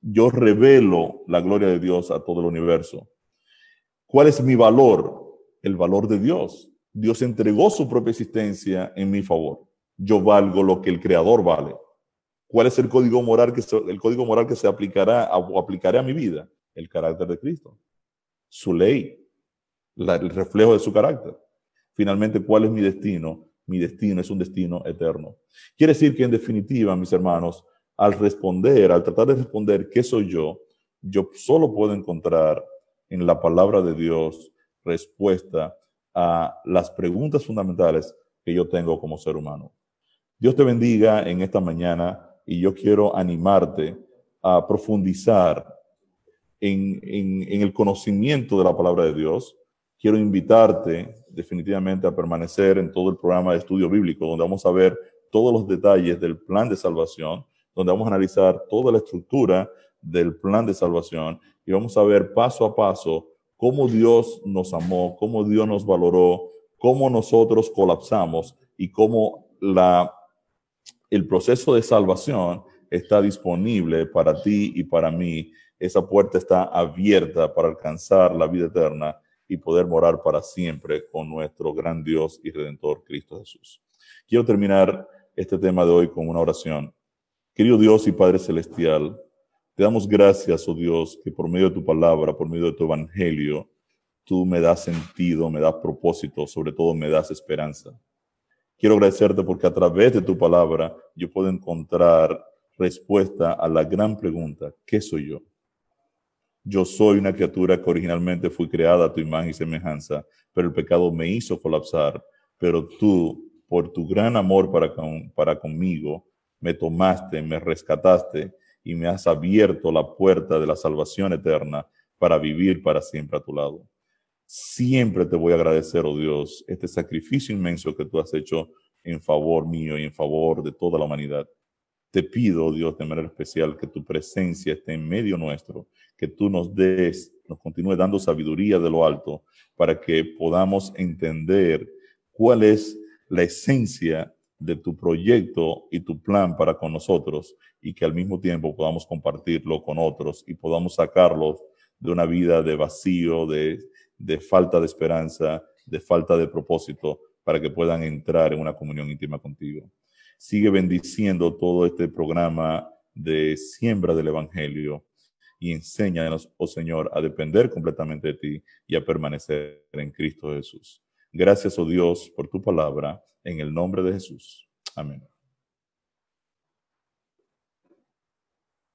yo revelo la gloria de Dios a todo el universo. ¿Cuál es mi valor? El valor de Dios. Dios entregó su propia existencia en mi favor yo valgo lo que el creador vale. ¿Cuál es el código moral que se, el código moral que se aplicará o a mi vida? El carácter de Cristo, su ley, el reflejo de su carácter. Finalmente, ¿cuál es mi destino? Mi destino es un destino eterno. Quiere decir que en definitiva, mis hermanos, al responder, al tratar de responder qué soy yo, yo solo puedo encontrar en la palabra de Dios respuesta a las preguntas fundamentales que yo tengo como ser humano. Dios te bendiga en esta mañana y yo quiero animarte a profundizar en, el conocimiento de la palabra de Dios. Quiero invitarte definitivamente a permanecer en todo el programa de estudio bíblico, donde vamos a ver todos los detalles del plan de salvación, donde vamos a analizar toda la estructura del plan de salvación y vamos a ver paso a paso cómo Dios nos amó, cómo Dios nos valoró, cómo nosotros colapsamos y cómo la el proceso de salvación está disponible para ti y para mí. Esa puerta está abierta para alcanzar la vida eterna y poder morar para siempre con nuestro gran Dios y Redentor Cristo Jesús. Quiero terminar este tema de hoy con una oración. Querido Dios y Padre Celestial, te damos gracias, oh Dios, que por medio de tu palabra, por medio de tu evangelio, tú me das sentido, me das propósito, sobre todo me das esperanza. Quiero agradecerte porque a través de tu palabra yo puedo encontrar respuesta a la gran pregunta, ¿qué soy yo? Yo soy una criatura que originalmente fui creada a tu imagen y semejanza, pero el pecado me hizo colapsar. Pero tú, por tu gran amor para, para conmigo, me tomaste, me rescataste y me has abierto la puerta de la salvación eterna para vivir para siempre a tu lado. Siempre te voy a agradecer, oh Dios, este sacrificio inmenso que tú has hecho en favor mío y en favor de toda la humanidad. Te pido, oh Dios, de manera especial, que tu presencia esté en medio nuestro, que tú nos des, nos continúe dando sabiduría de lo alto para que podamos entender cuál es la esencia de tu proyecto y tu plan para con nosotros y que al mismo tiempo podamos compartirlo con otros y podamos sacarlos de una vida de vacío, de de falta de esperanza, de falta de propósito, para que puedan entrar en una comunión íntima contigo. Sigue bendiciendo todo este programa de siembra del Evangelio y enséñanos, oh Señor, a depender completamente de ti y a permanecer en Cristo Jesús. Gracias, oh Dios, por tu palabra, en el nombre de Jesús. Amén.